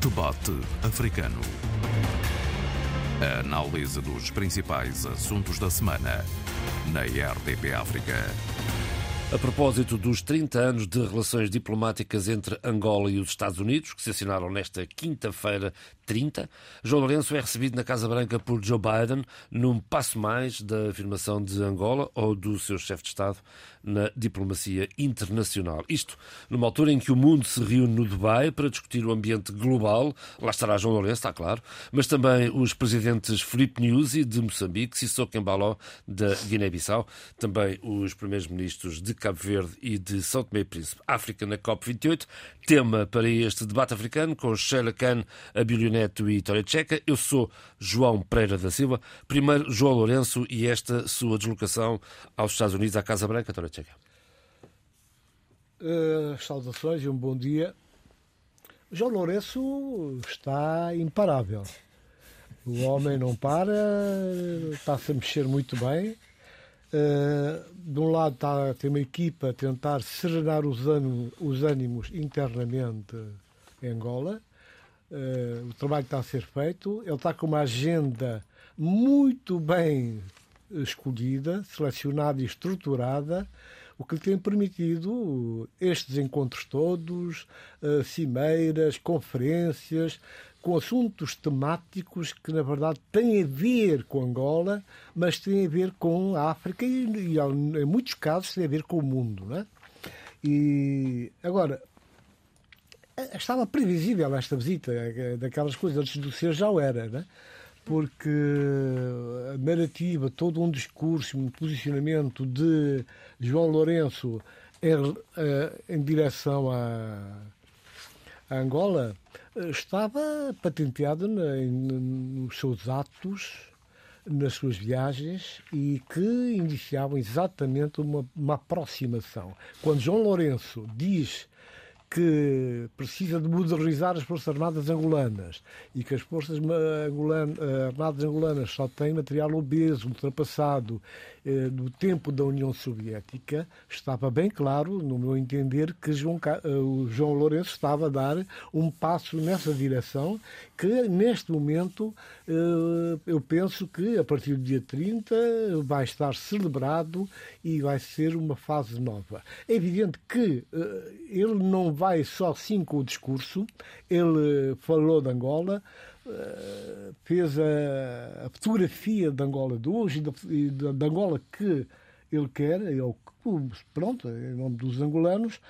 Debate Africano. A análise dos principais assuntos da semana na RDP África. A propósito dos 30 anos de relações diplomáticas entre Angola e os Estados Unidos, que se assinaram nesta quinta-feira 30, João Lourenço é recebido na Casa Branca por Joe Biden num passo mais da afirmação de Angola ou do seu chefe de Estado na diplomacia internacional. Isto numa altura em que o mundo se reúne no Dubai para discutir o ambiente global. Lá estará João Lourenço, está claro, mas também os presidentes Felipe Nyusi de Moçambique, Sissoko Embaló da Guiné-Bissau, também os primeiros-ministros de Cabo Verde e de São Tomé e Príncipe. África na COP28, tema para este debate africano com Sheila Khan, Abílio Neto e Vitória Tcheca. Eu sou João Pereira da Silva. Primeiro, João Lourenço e esta sua deslocação aos Estados Unidos, à Casa Branca, Vitória Tcheca. Uh, saudações e um bom dia. João Lourenço está imparável. O homem não para, está-se a mexer muito bem. Uh, de um lado está, tem uma equipa a tentar serenar os, ânimos, os ânimos internamente em Angola. Uh, o trabalho está a ser feito. Ele está com uma agenda muito bem escolhida, selecionada e estruturada, o que lhe tem permitido estes encontros todos, uh, cimeiras, conferências, com assuntos temáticos que, na verdade, têm a ver com Angola, mas têm a ver com a África e, e em muitos casos, têm a ver com o mundo. Não é? E, agora, estava previsível esta visita, daquelas coisas, antes do ser já o era, não é? porque a narrativa, todo um discurso, um posicionamento de João Lourenço em, eh, em direção a Angola estava patenteada nos seus atos, nas suas viagens e que iniciavam exatamente uma, uma aproximação. Quando João Lourenço diz que precisa de modernizar as Forças Armadas angolanas e que as Forças Armadas angolanas só têm material obeso, ultrapassado eh, do tempo da União Soviética, estava bem claro, no meu entender, que João, eh, o João Lourenço estava a dar um passo nessa direção, que neste momento eh, eu penso que a partir do dia 30 vai estar celebrado e vai ser uma fase nova. É evidente que ele não vai só assim com o discurso, ele falou de Angola, fez a, a, fotografia de Angola de hoje e da Angola que ele quer, ele, pronto, em nome dos angolanos,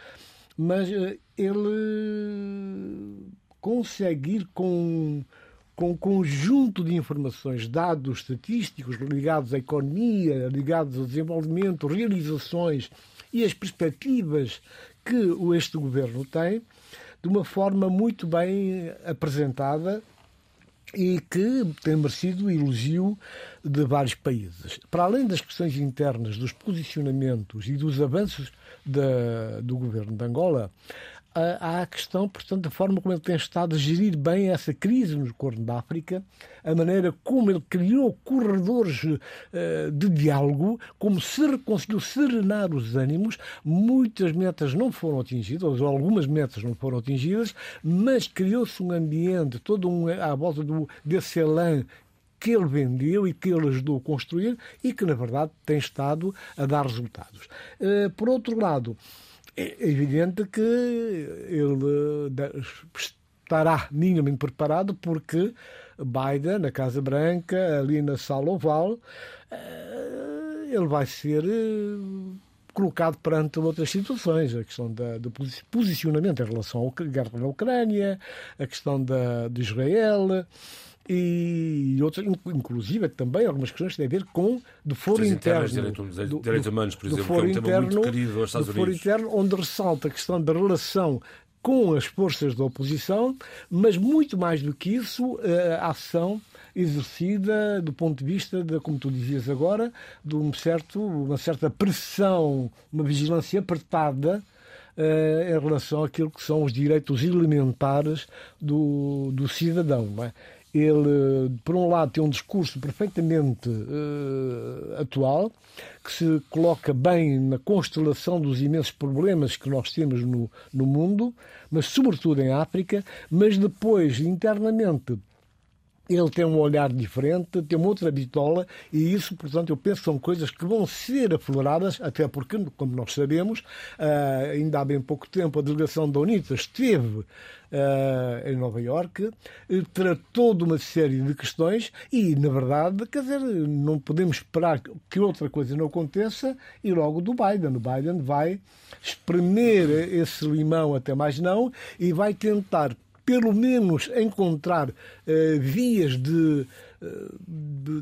mas eh, ele consegue ir com, com um conjunto de informações, dados estatísticos ligados à economia, ligados ao desenvolvimento, realizações e as perspectivas que este governo tem, de uma forma muito bem apresentada e que tem merecido elogio de vários países. Para além das questões internas, dos posicionamentos e dos avanços da, do governo de Angola, há a questão, portanto, da forma como ele tem estado a gerir bem essa crise no Corno da África, a maneira como ele criou corredores uh, de diálogo, como se conseguiu serenar os ânimos. Muitas metas não foram atingidas, ou algumas metas não foram atingidas, mas criou-se um ambiente todo um, à volta do, desse elan que ele vendeu e que ele ajudou a construir e que, na verdade, tem estado a dar resultados. Uh, por outro lado, é evidente que ele eh, estará minimamente preparado porque Biden, na Casa Branca, ali na Sala Oval, eh, ele vai ser eh, colocado perante outras situações, a questão da, do posicionamento em relação à guerra na Ucrânia, a questão da, de Israel, e outras, inclusive também algumas questões que têm a ver com do foro interno. Direitos, do, direitos humanos, por exemplo, que é um interno, tema muito querido aos Estados do foro interno, onde ressalta a questão da relação com as forças da oposição, mas muito mais do que isso, a ação exercida do ponto de vista, de, como tu dizias agora, de um certo, uma certa pressão, uma vigilância apertada uh, em relação àquilo que são os direitos elementares do, do cidadão. É? Ele, por um lado, tem um discurso perfeitamente uh, atual, que se coloca bem na constelação dos imensos problemas que nós temos no, no mundo, mas sobretudo em África, mas depois, internamente, ele tem um olhar diferente, tem uma outra bitola, e isso, portanto, eu penso são coisas que vão ser afloradas, até porque, como nós sabemos, uh, ainda há bem pouco tempo a delegação da UNITA esteve Uh, em Nova Iorque, tratou de uma série de questões e, na verdade, quer dizer, não podemos esperar que outra coisa não aconteça e logo do Biden. O Biden vai espremer esse limão até mais não e vai tentar pelo menos encontrar uh, vias de, uh, de,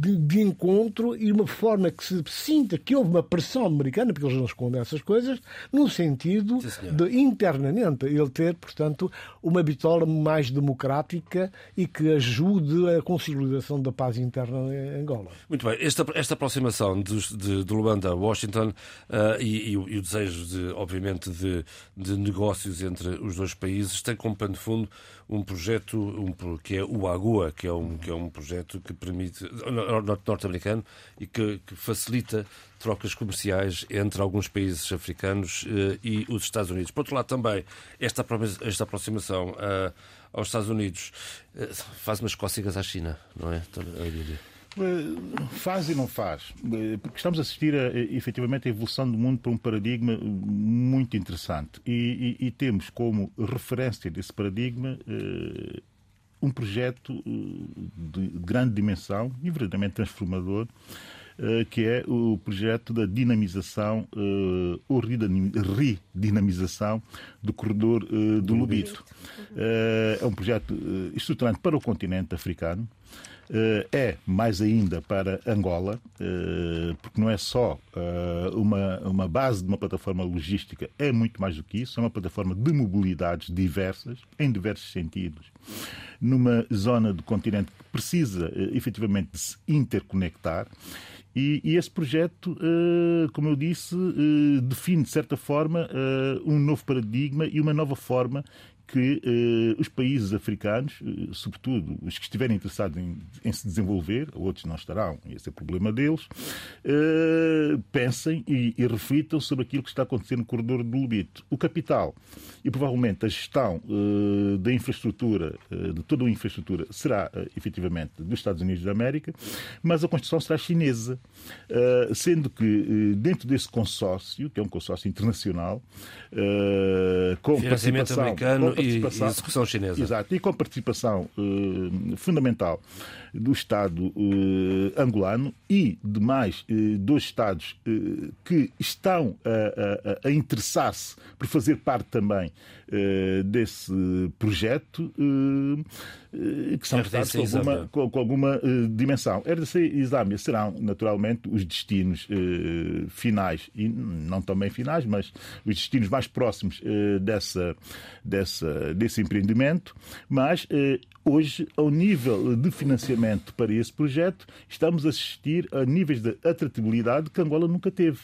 de, de, encontro e uma forma que se sinta que houve uma pressão americana, porque eles não escondem essas coisas, no sentido Sim, de internamente ele ter, portanto, uma bitola mais democrática e que ajude a consolidação da paz interna em Angola. Muito bem, esta, esta aproximação de, de, de Luanda a Washington uh, e, e, o, e, o, desejo, de, obviamente, de, de negócios entre os dois países tem como pano de fundo um projeto um, que é o AGUA, que é um, que é um projeto que permite norte-americano e que, que, facilita trocas comerciais entre alguns países africanos uh, e os Estados Unidos. Por outro lado, também esta, esta aproximação uh, aos Estados Unidos uh, faz umas cócegas à China, não é, Faz e não faz, porque estamos a assistir a, efetivamente a evolução do mundo para um paradigma muito interessante. E, e, e temos como referência desse paradigma um projeto de grande dimensão e verdadeiramente transformador que é o projeto da dinamização ou redinamização do corredor do Lubito. É um projeto estruturante para o continente africano eh, é mais ainda para Angola, eh, porque não é só eh, uma, uma base de uma plataforma logística, é muito mais do que isso, é uma plataforma de mobilidades diversas, em diversos sentidos, numa zona do continente que precisa efetivamente de se interconectar. E, e, esse projeto, como eu disse, define, de certa forma, um novo paradigma e uma nova forma que eh, os países africanos, eh, sobretudo os que estiverem interessados em, em, se desenvolver, outros não estarão, esse é o problema deles, eh, pensem e, e, reflitam sobre aquilo que está acontecendo no corredor do Lubito. O capital e provavelmente a gestão da infraestrutura, de toda a infraestrutura, será efetivamente dos Estados Unidos da América, mas a construção será chinesa, sendo que dentro desse consórcio, que é um consórcio internacional, com participação, americano e execução chinesa. Exato, e com participação uh, fundamental do Estado uh, angolano e de mais uh, dois Estados que estão a, a, a interessar-se por fazer parte também desse projeto, que são Estados com alguma, com, com alguma dimensão. RDC e Islâmia serão, naturalmente, os destinos finais, e não também finais, mas os destinos mais próximos dessa, dessa desse empreendimento, mas eh, hoje, ao nível de financiamento para esse projeto, estamos a assistir a níveis de atratividade que Angola nunca teve.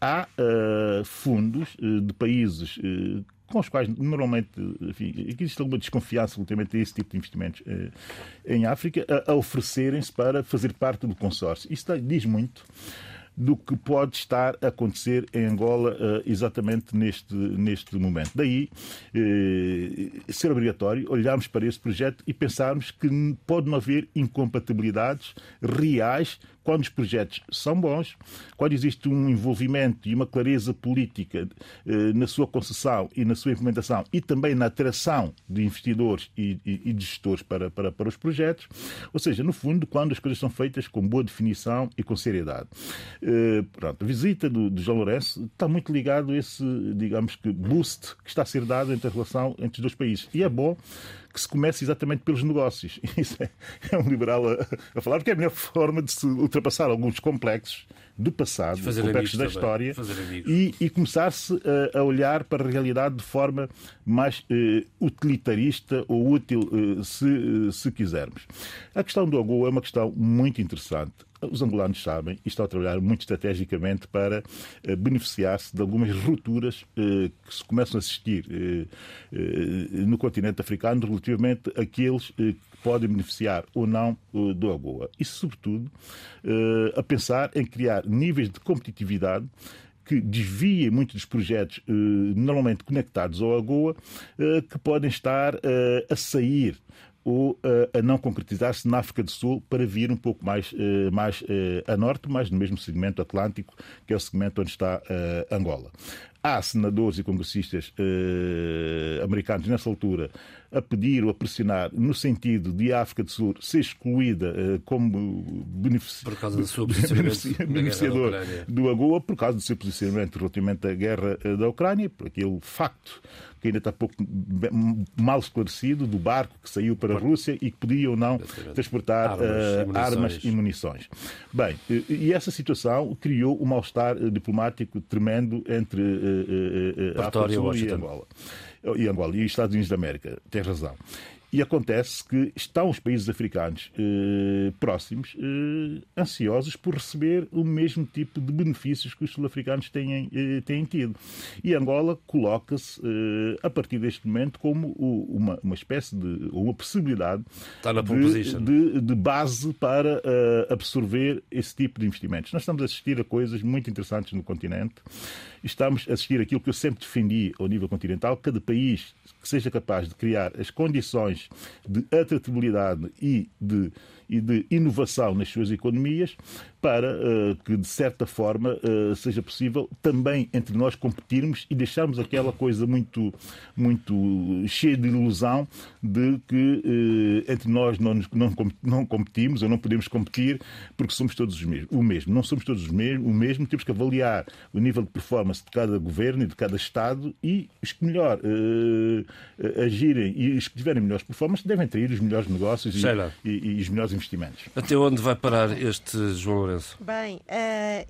Há uh, fundos uh, de países uh, com os quais normalmente enfim, existe alguma desconfiança relativamente a esse tipo de investimentos em África, a, a oferecerem-se para fazer parte do consórcio. Isso diz muito do que pode estar a acontecer em Angola uh, exatamente neste, neste momento. Daí uh, ser obrigatório olharmos para esse projeto e pensarmos que pode não haver incompatibilidades reais quando os projetos são bons, quando existe um envolvimento e uma clareza política eh, na sua concessão e na sua implementação e também na atração de investidores e, e, e de gestores para, para, para os projetos, ou seja, no fundo, quando as coisas são feitas com boa definição e com seriedade. Eh, pronto, a visita do, do João Lourenço está muito ligado a esse, digamos que, boost que está a ser dado entre a relação entre os dois países. E é bom que se comece exatamente pelos negócios. Isso é, é um liberal a, a, falar, porque é a melhor forma de se ultrapassar alguns complexos do passado, complexos da história e, e começar-se a, a, olhar para a realidade de forma mais uh, utilitarista ou útil, uh, se, uh, se quisermos. A questão do AGOA é uma questão muito interessante. Os angolanos sabem e estão a trabalhar muito estrategicamente para beneficiar-se de algumas rupturas que se começam a assistir no continente africano relativamente àqueles que podem beneficiar ou não do AGOA. E, sobretudo, a pensar em criar níveis de competitividade que desviem muitos dos projetos eh, normalmente conectados ao AGOA, eh, que podem estar eh, a sair ou a não concretizar-se na África do Sul para vir um pouco mais, mais a norte, mais no mesmo segmento atlântico, que é o segmento onde está Angola. Há senadores e congressistas americanos nessa altura a pedir ou a pressionar no sentido de a África do Sul ser excluída uh, como benefici... por causa do seu beneficiador do AGOA, por causa do seu posicionamento relativamente à guerra uh, da Ucrânia, por aquele facto que ainda está pouco mal esclarecido do barco que saiu para a Rússia e que podia ou não transportar armas, uh, e, armas e munições. Bem, e essa situação criou um mal-estar diplomático tremendo entre a África do Sul e Angola e Angola e Estados Unidos da América. Tem razão. E acontece que estão os países africanos eh, próximos eh, ansiosos por receber o mesmo tipo de benefícios que os sul-africanos têm, eh, têm tido. E Angola coloca-se, eh, a partir deste momento, como o, uma, uma espécie de. uma possibilidade de, de, de, base para eh, absorver esse tipo de investimentos. Nós estamos a assistir a coisas muito interessantes no continente. Estamos a assistir aquilo que eu sempre defendi ao nível continental: cada país que seja capaz de criar as condições de atratividade e de e de inovação nas suas economias para uh, que, de certa forma, uh, seja possível também entre nós competirmos e deixarmos aquela coisa muito, muito cheia de ilusão de que uh, entre nós não, não, não competimos ou não podemos competir porque somos todos os mesmos. o mesmo. Não somos todos os mesmos, o mesmo. Temos que avaliar o nível de performance de cada governo e de cada Estado e os que melhor agirem e os que tiverem melhores performances devem ter os melhores negócios e, e, e os melhores investimentos. Até onde vai parar este João Lourenço? Bem, uh,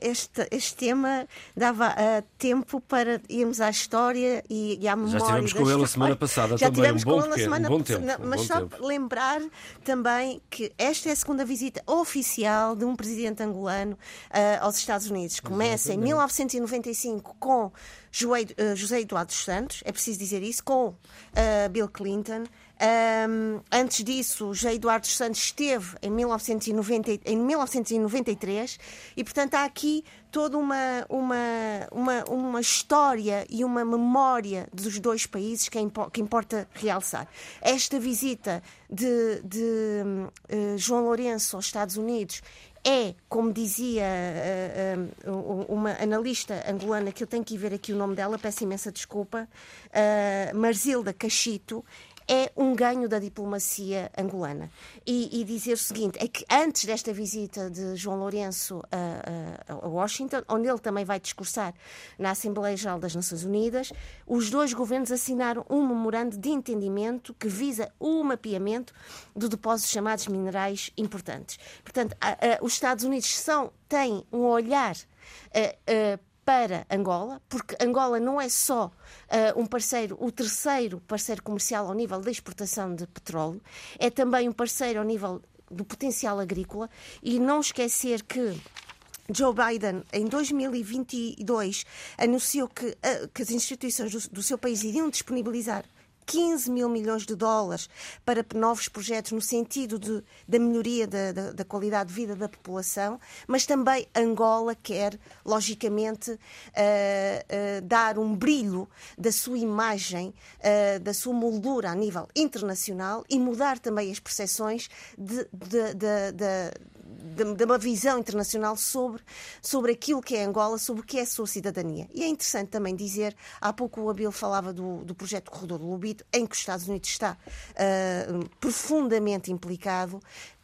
este, este tema dava uh, tempo para irmos à história e, e à memória. Já estivemos com ele a semana passada Já também, um bom, pequeno, semana, um bom tempo. Mas um só tempo. lembrar também que esta é a segunda visita oficial de um presidente angolano uh, aos Estados Unidos. Começa em 1995 com José Eduardo dos Santos, é preciso dizer isso, com Bill Clinton. Um, antes disso, José Eduardo Santos esteve em, 1990, em 1993 e, portanto, há aqui toda uma, uma, uma, uma história e uma memória dos dois países que, é que importa realçar. Esta visita de, de uh, João Lourenço aos Estados Unidos é, como dizia uh, uma analista angolana, que eu tenho que ver aqui o nome dela, peço imensa desculpa, uh, Marzilda Cachito, é um ganho da diplomacia angolana. E, e, dizer o seguinte: é que antes desta visita de João Lourenço a, a, a, Washington, onde ele também vai discursar na Assembleia Geral das Nações Unidas, os dois governos assinaram um memorando de entendimento que visa o mapeamento de depósitos chamados minerais importantes. Portanto, a, os Estados Unidos são, têm um olhar. Uh, uh, para Angola, porque Angola não é só uh, um parceiro, o terceiro parceiro comercial ao nível da exportação de petróleo, é também um parceiro ao nível do potencial agrícola. E não esquecer que Joe Biden, em 2022, anunciou que, uh, que as instituições do, do seu país iriam disponibilizar 15 mil milhões de dólares para novos projetos no sentido de, da melhoria da, da, da, qualidade de vida da população, mas também Angola quer, logicamente, uh, uh, dar um brilho da sua imagem, uh, da sua moldura a nível internacional e mudar também as percepções de, de, de, de, de, uma visão internacional sobre, sobre aquilo que é Angola, sobre o que é a sua cidadania. E é interessante também dizer, há pouco o Abil falava do, do projeto Corredor do Lubito, em que os Estados Unidos está uh, profundamente implicado.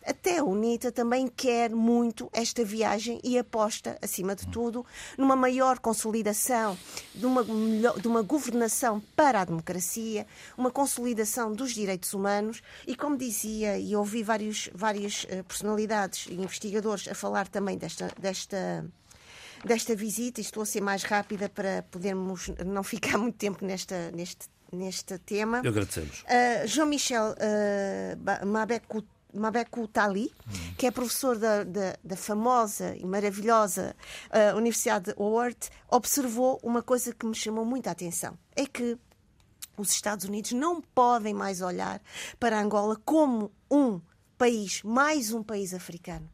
Até a UNITA também quer muito esta viagem e aposta, acima de tudo, numa maior consolidação de uma, de uma governação para a democracia, uma consolidação dos direitos humanos e, como dizia, e ouvi vários, várias eh, personalidades e investigadores a falar também desta, desta desta visita, e estou a ser mais rápida para podermos não ficar muito tempo nesta, neste, neste tema. Eu agradecemos. Uh, Jean-Michel uh, Mabeku Mabeku Tali, que é professor da, da, da famosa e maravilhosa uh, Universidade de Howard, observou uma coisa que me chamou muita atenção. É que os Estados Unidos não podem mais olhar para Angola como um país, mais um país africano.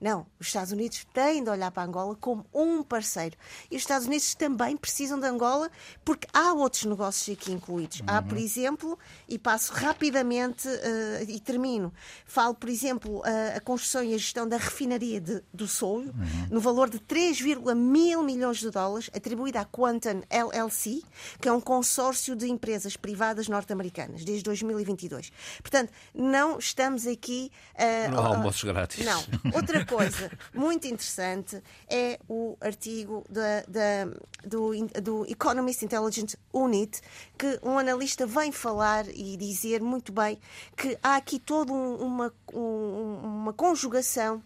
Não, os Estados Unidos têm de olhar para Angola como um parceiro. E os Estados Unidos também precisam de Angola porque há outros negócios aqui incluídos. Uhum. Há, por exemplo, e passo rapidamente uh, e termino, falo, por exemplo, uh, a construção e a gestão da refinaria de, do Soio, uhum. no valor de 3,1 mil milhões de dólares, atribuída à Quantum LLC, que é um consórcio de empresas privadas norte-americanas, desde 2022. Portanto, não estamos aqui. Uh, não há almoços grátis. Não. Outra coisa muito interessante é o artigo da, da, do, do Economist Intelligence Unit, que um analista vem falar e dizer muito bem que há aqui toda um, uma, um, uma conjugação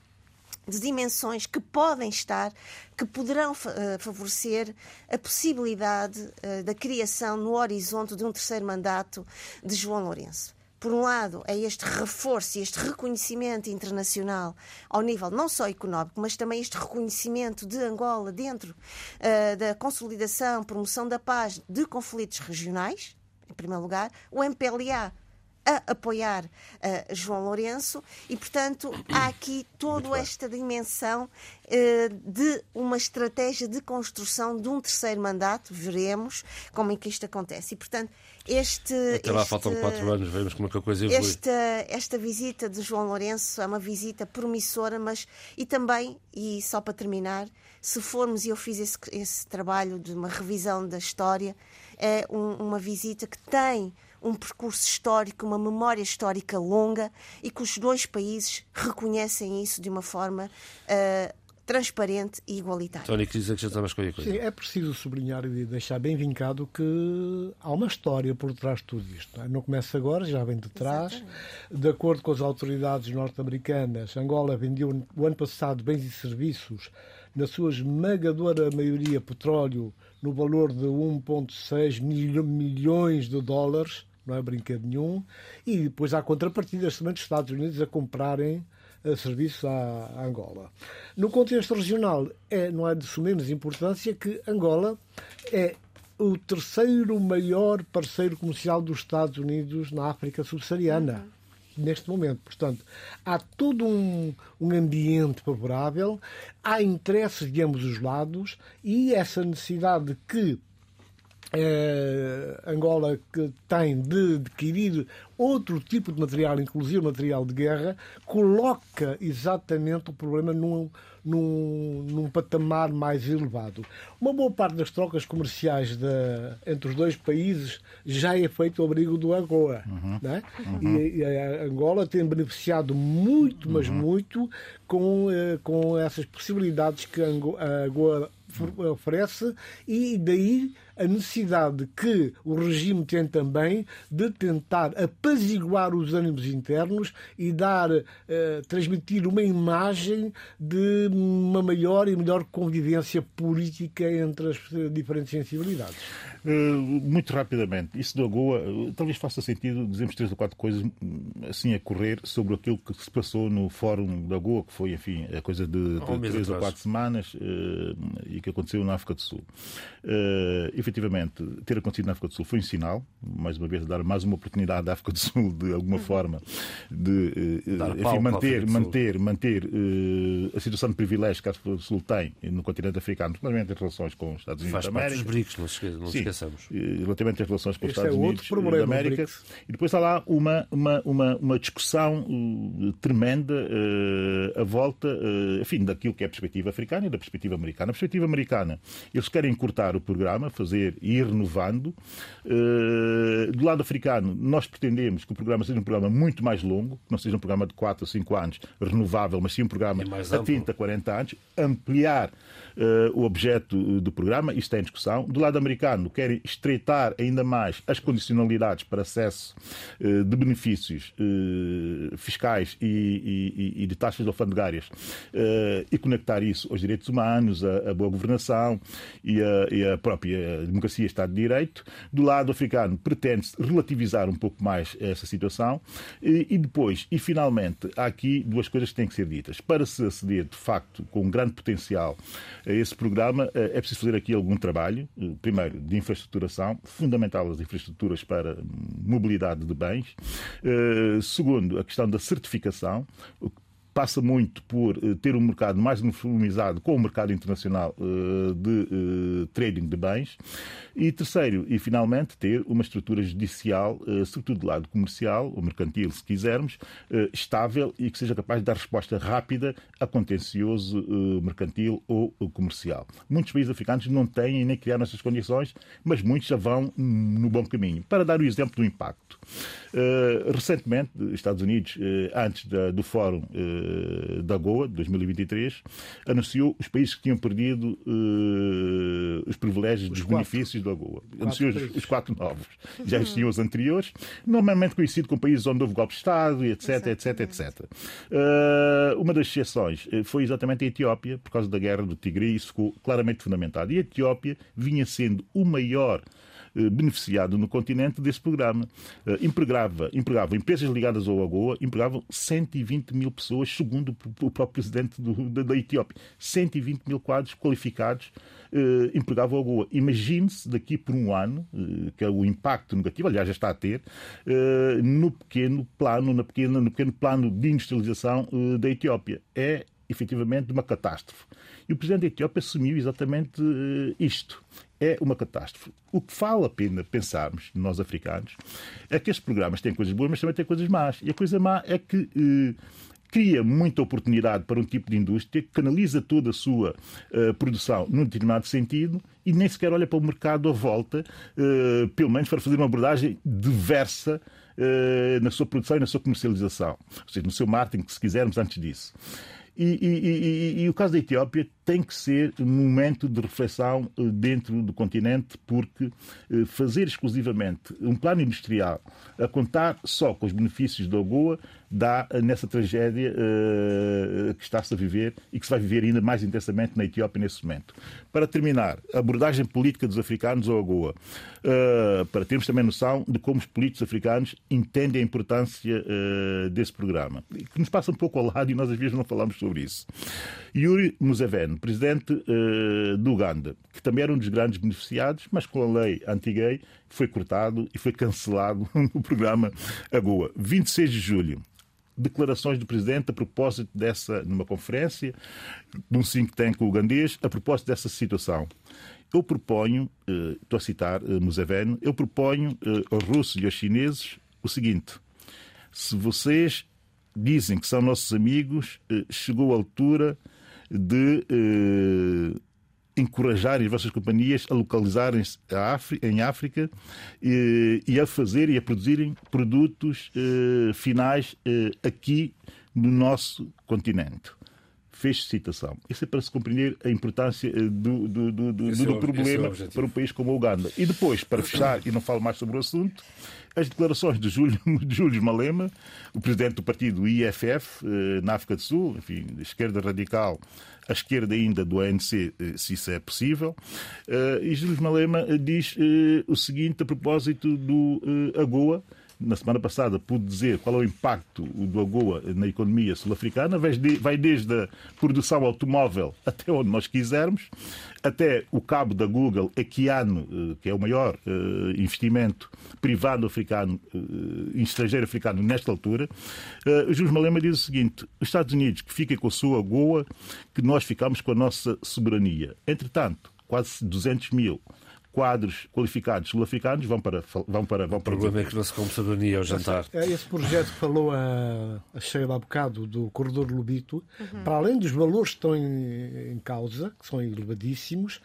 de dimensões que podem estar, que poderão uh, favorecer a possibilidade uh, da criação no horizonte de um terceiro mandato de João Lourenço por um lado, é este reforço e este reconhecimento internacional ao nível não só económico, mas também este reconhecimento de Angola dentro uh, da consolidação, promoção da paz de conflitos regionais, em primeiro lugar, o MPLA a apoiar uh, João Lourenço e, portanto, há aqui toda esta dimensão uh, de uma estratégia de construção de um terceiro mandato. Veremos como é que isto acontece. E, portanto, este. Até lá este, faltam quatro anos, vemos como é que a coisa evolui. Esta, esta visita de João Lourenço é uma visita promissora, mas. E também, e só para terminar, se formos, e eu fiz esse, esse trabalho de uma revisão da história, é um, uma visita que tem um percurso histórico, uma memória histórica longa e que os dois países reconhecem isso de uma forma uh, transparente e igualitária. Tony, queria acrescentar mais qualquer coisa. Sim, é preciso sublinhar e deixar bem vincado que há uma história por trás de tudo isto. Não, é? não começa agora, já vem de trás. Exatamente. De acordo com as autoridades norte-americanas, Angola vendeu o ano passado bens e serviços, na sua esmagadora maioria petróleo, no valor de 1,6 milhões de dólares não é brinquedo nenhum, e depois há contrapartidas também dos Estados Unidos a comprarem serviços à, à, Angola. No contexto regional, é, não é de menos importância que Angola é o terceiro maior parceiro comercial dos Estados Unidos na África subsaariana. Uhum neste momento. Portanto, há todo um, um, ambiente favorável, há interesses de ambos os lados e essa necessidade que é, Angola que tem de adquirir outro tipo de material, inclusive material de guerra, coloca exatamente o problema num, num, num patamar mais elevado. Uma boa parte das trocas comerciais de, entre os dois países já é feito ao abrigo do AGOA. Uhum. Né? Uhum. E, e, a Angola tem beneficiado muito, mas uhum. muito, com, eh, com essas possibilidades que a AGOA oferece e daí a necessidade que o regime tem também de tentar apaziguar os ânimos internos e dar, eh, transmitir uma imagem de uma maior e melhor convivência política entre as diferentes sensibilidades. Uh, muito rapidamente, isso da Goa, uh, talvez faça sentido dizermos três ou quatro coisas hum, assim a correr sobre aquilo que se passou no Fórum da Goa, que foi, enfim, a coisa de, de três ou quatro semanas uh, e que aconteceu na África do Sul. Efetivamente, ter acontecido na África do Sul foi um sinal, mais uma vez, dar mais uma oportunidade à África do Sul, de alguma uhum. forma, de enfim, manter, manter, manter a situação de privilégio que a África do Sul tem no continente africano, principalmente em relações com os Estados Unidos Faz da América. Faz parte dos BRICS, não se esqueça. Sim, esqueçamos. relativamente às relações com os Estados é Unidos problema, da América. E depois há lá uma, uma, uma, uma discussão uh, tremenda uh, à volta, uh, enfim, daquilo que é a perspectiva africana e da perspectiva americana. A perspectiva americana, eles querem cortar o programa, fazer e ir renovando. do lado africano, nós pretendemos que o programa seja um programa muito mais longo, que não seja um programa de 4 a 5 anos, renovável, mas sim um programa a 30, 40 anos, ampliar uh, o objeto do programa, isto é em discussão. Do lado americano, querem estreitar ainda mais as condicionalidades para acesso uh, de benefícios uh, fiscais e, de taxas alfandegárias e conectar isso aos direitos humanos, a boa governação e a própria democracia e Estado de Direito. Do lado africano, pretende-se relativizar um pouco mais essa situação e, depois, e finalmente, há aqui duas coisas que têm que ser ditas. Para se aceder, de facto, com um grande potencial a esse programa, eh, é preciso fazer aqui algum trabalho, eh, primeiro, de infraestruturação, fundamental as infraestruturas para mobilidade de bens. Eh, segundo, a questão da certificação, passa muito por uh, ter um mercado mais uniformizado com o mercado internacional uh, de uh, trading de bens. E terceiro, e finalmente, ter uma estrutura judicial, sobretudo do lado comercial, ou mercantil, se quisermos, estável e que seja capaz de dar resposta rápida a contencioso mercantil ou comercial. Muitos países africanos não têm nem criaram essas condições, mas muitos já vão no bom caminho. Para dar o exemplo do impacto. recentemente, Estados Unidos, antes do Fórum eh, da Goa, de 2023, anunciou os países que tinham perdido uh, os privilégios os dos quatro. benefícios da Goa. Anunciou os, os, quatro novos. Já existiam os anteriores, normalmente conhecido como países onde houve golpe de Estado, etc, etc, etc. Uh, uma das exceções foi exatamente a Etiópia, por causa da guerra do Tigre, e isso ficou claramente fundamentado. E a Etiópia vinha sendo o maior eh, beneficiado no continente desse programa. Eh, empregava, empregava empresas ligadas ao AGOA, empregavam 120 mil pessoas, segundo o próprio presidente do, da, da, Etiópia. 120 mil quadros qualificados eh, empregavam o AGOA. Imagine-se daqui por um ano, eh, que é o impacto negativo, aliás, já está a ter, eh, no pequeno plano, na pequena, no pequeno plano de industrialização eh, da Etiópia. É efetivamente uma catástrofe. E o presidente da Etiópia assumiu exatamente isto é uma catástrofe. O que vale a pena pensarmos, nós africanos, é que estes programas têm coisas boas, mas também têm coisas más. E a coisa má é que eh, cria muita oportunidade para um tipo de indústria, canaliza toda a sua uh, produção num determinado sentido e nem sequer olha para o mercado à volta, pelo menos para fazer uma abordagem diversa na sua produção e na sua comercialização. Ou seja, no seu marketing, se quisermos, antes disso. E, e, e, e, o caso da Etiópia tem que ser um momento de reflexão eh, dentro do continente, porque eh, fazer exclusivamente um plano industrial a contar só com os benefícios da AGOA dá eh, nessa tragédia uh, que está-se a viver e que se vai viver ainda mais intensamente na Etiópia nesse momento. Para terminar, a abordagem política dos africanos ao AGOA, uh, para termos também noção de como os políticos africanos entendem a importância uh, desse programa, que nos passa um pouco ao lado e nós às vezes não falamos sobre isso. Yuri Museveni, presidente do Uganda, que também era um dos grandes beneficiados, mas com a lei anti-gay foi cortado e foi cancelado no programa AGOA. 26 de julho, declarações do presidente a propósito dessa, numa conferência, num think tank ugandês, a propósito dessa situação. Eu proponho, eh, estou a citar eh, Museveni, eu proponho eh, aos russos e aos chineses o seguinte: se vocês dizem que são nossos amigos, chegou a altura de encorajar as vossas companhias a localizarem-se em África e, e, a fazer e a produzirem produtos eh, finais eh, aqui no nosso continente. Fez citação. Isso é para se compreender a importância eh, do, do, do, do, do é problema é para um país como a Uganda. E depois, para fechar, e não falo mais sobre o assunto, as declarações de Júlio, de Júlio Malema, o presidente do partido IFF, na África do Sul, enfim, de esquerda radical, a esquerda ainda do ANC, eh, se isso é possível. Eh, e Júlio Malema eh, diz o seguinte a propósito do AGOA, na semana passada pude dizer qual é o impacto do AGOA na economia sul-africana, vai desde a produção automóvel até onde nós quisermos, até o cabo da Google, Equiano, eh, que é o maior eh, investimento privado africano, eh, estrangeiro africano nesta altura. O Júlio Malema diz o seguinte: os Estados Unidos que fiquem com a sua AGOA, que nós ficamos com a nossa soberania. Entretanto, quase 200 mil quadros qualificados sul-africanos vão para vão para vão para o problema é que não se come soberania ao jantar. É esse projeto que falou a, a Sheila há bocado do corredor Lubito, uhum. para além dos valores que estão em, em causa, que são elevadíssimos,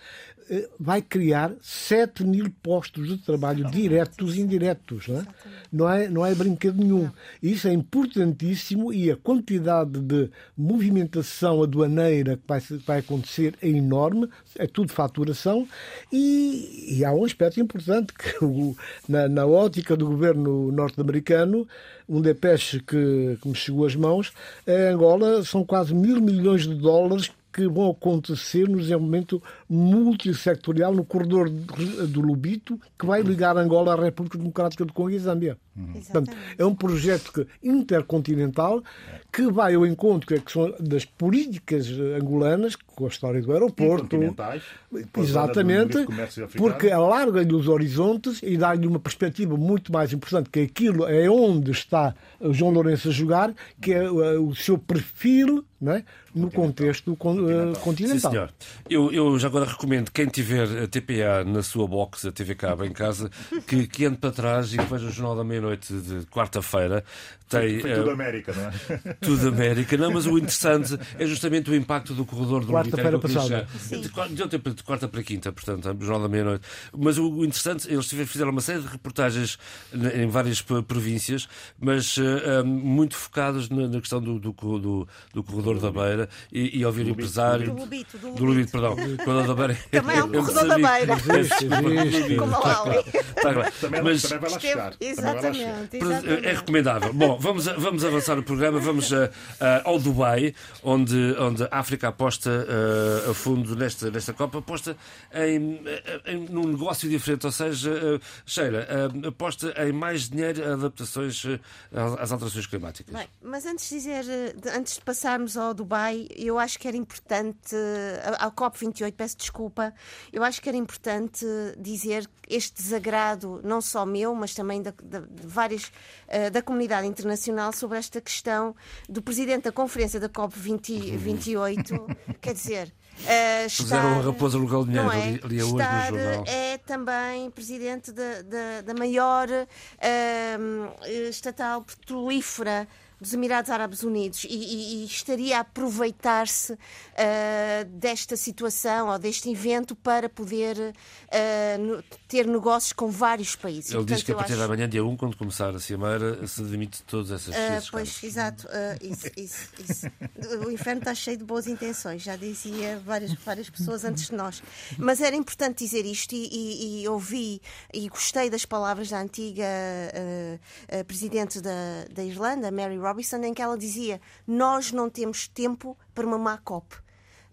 eh, vai criar 7 mil postos de trabalho diretos e indiretos. Não é? Não, é, não é brinquedo nenhum. Isso é importantíssimo e a quantidade de movimentação aduaneira que vai, vai acontecer é enorme, é tudo faturação e, e há um aspecto importante que o, na, na ótica do governo norte-americano um depeche que, que me chegou às mãos, em Angola são quase mil milhões de dólares que vão acontecer no desenvolvimento multissectorial no corredor do Lubito, que vai ligar Angola à República Democrática do Congo e Zâmbia. Uhum. Portanto, é um projeto que, intercontinental que vai ao encontro que, é que são das políticas angolanas, com a história do aeroporto. Exatamente, porque alarga-lhe os horizontes e dá-lhe uma perspectiva muito mais importante, que aquilo é onde está o João Lourenço a jogar, que é o seu perfil é? no contexto continental. continental. Sim, senhor. Eu, eu já agora recomendo quem tiver a TPA na sua box, a TV Cabo em casa, que, que ande para trás e que veja o Jornal da Meia-Noite de quarta-feira. Tem, foi, tudo uh, América, não é? Tudo América, não, mas o interessante é justamente o impacto do corredor do Quarta-feira passada. Tempo de quarta para quinta, portanto, o Jornal da Meia-Noite. Mas o, interessante, eles fizeram uma série de reportagens em várias províncias, mas uh, muito focados na, na questão do, do, do, do corredor da Beira e, e ouvir o empresário. Do Lubito, do Lubito. Lubito, perdão. Corredor da Beira. Também é um corredor da Beira. Como a também vai lá chegar. Exatamente, exatamente. É recomendável. Bom, vamos, vamos avançar o programa. Vamos uh, uh, ao Dubai, onde, onde a África aposta uh, a fundo nesta, nesta Copa, aposta em, em, num negócio diferente. Ou seja, uh, Sheila, aposta em mais dinheiro a adaptações às alterações climáticas. Bem, mas antes de dizer, antes de passarmos ao Dubai, eu acho que era importante, ao COP28, peço desculpa, eu acho que era importante dizer este desagrado, não só meu, mas também da, da, de várias, uh, da comunidade internacional, sobre esta questão do presidente da conferência da COP28. quer dizer. Uh, estar, Puseram a raposa no galinheiro, é? ali, hoje no jornal. É também presidente da maior uh, estatal petrolífera dos Emirados Árabes Unidos e, e, e estaria a aproveitar-se uh, desta situação ou deste evento para poder uh, ter negócios com vários países. Ele Portanto, diz que a partir acho... da manhã, dia 1, quando começar a cimeira, se demite de todas essas uh, Pois, exato. isso, isso, isso. O inferno está cheio de boas intenções, já dizia várias, várias pessoas antes de nós. Mas era importante dizer isto e, e, e ouvi e gostei das palavras da antiga presidente da, da Irlanda, Mary Robinson, em que ela dizia: Nós não temos tempo para uma má COP.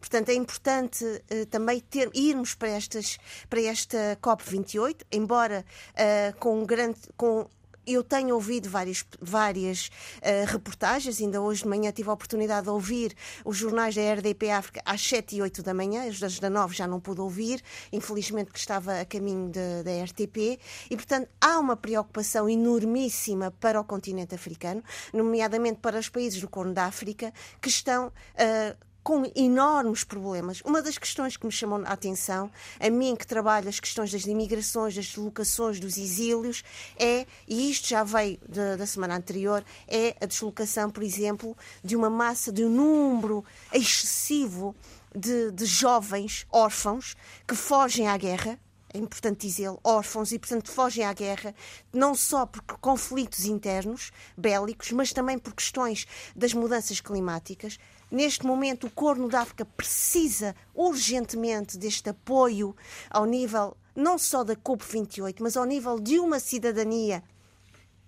Portanto, é importante uh, também ter, irmos para, estas, para esta COP28, embora uh, com um grande. Com, eu tenho ouvido várias, várias uh, reportagens, ainda hoje de manhã tive a oportunidade de ouvir os jornais da RDP África às 7 e 8 da manhã, as das da 9 já não pude ouvir, infelizmente que estava a caminho da RTP, e portanto há uma preocupação enormíssima para o continente africano, nomeadamente para os países do Corno da África, que estão. Uh, com enormes problemas. Uma das questões que me chamou a atenção, a mim que trabalho as questões das imigrações, das deslocações, dos exílios, é, e isto já veio de, da semana anterior, é a deslocação, por exemplo, de uma massa, de um número excessivo de, de jovens órfãos que fogem à guerra, é importante dizê-lo, órfãos e, portanto, fogem à guerra, não só por conflitos internos, bélicos, mas também por questões das mudanças climáticas. Neste momento, o Corno da África precisa urgentemente deste apoio ao nível não só da COP28, mas ao nível de uma cidadania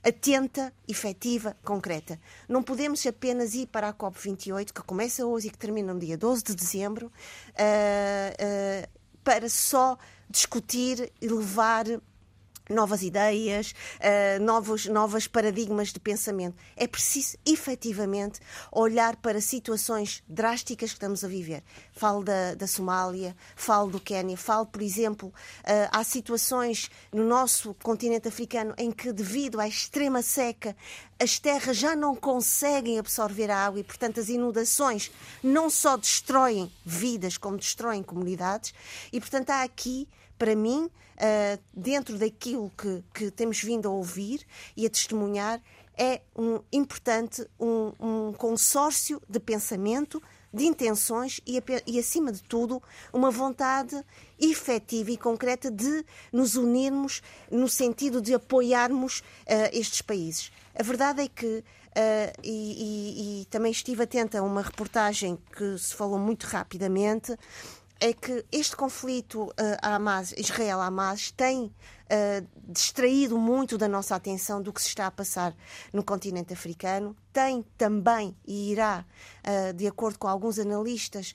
atenta, efetiva, concreta. Não podemos apenas ir para a COP28, que começa hoje e que termina no dia 12 de dezembro, uh, uh, para só discutir e levar novas ideias, uh, novos, paradigmas de pensamento. É preciso, efetivamente, olhar para situações drásticas que estamos a viver. Falo da, da Somália, falo do Quénia, falo, por exemplo, uh, há situações no nosso continente africano em que, devido à extrema seca, as terras já não conseguem absorver a água e, portanto, as inundações não só destroem vidas, como destroem comunidades. E, portanto, há aqui para mim, uh, dentro daquilo que, que temos vindo a ouvir e a testemunhar, é um, importante um, um consórcio de pensamento, de intenções e, e, acima de tudo, uma vontade efetiva e concreta de nos unirmos no sentido de apoiarmos uh, estes países. A verdade é que, uh, e, e, e também estive atenta a uma reportagem que se falou muito rapidamente, é que este conflito uh, Israel-Hamas tem uh, distraído muito da nossa atenção do que se está a passar no continente africano. Tem também e irá, uh, de acordo com alguns analistas,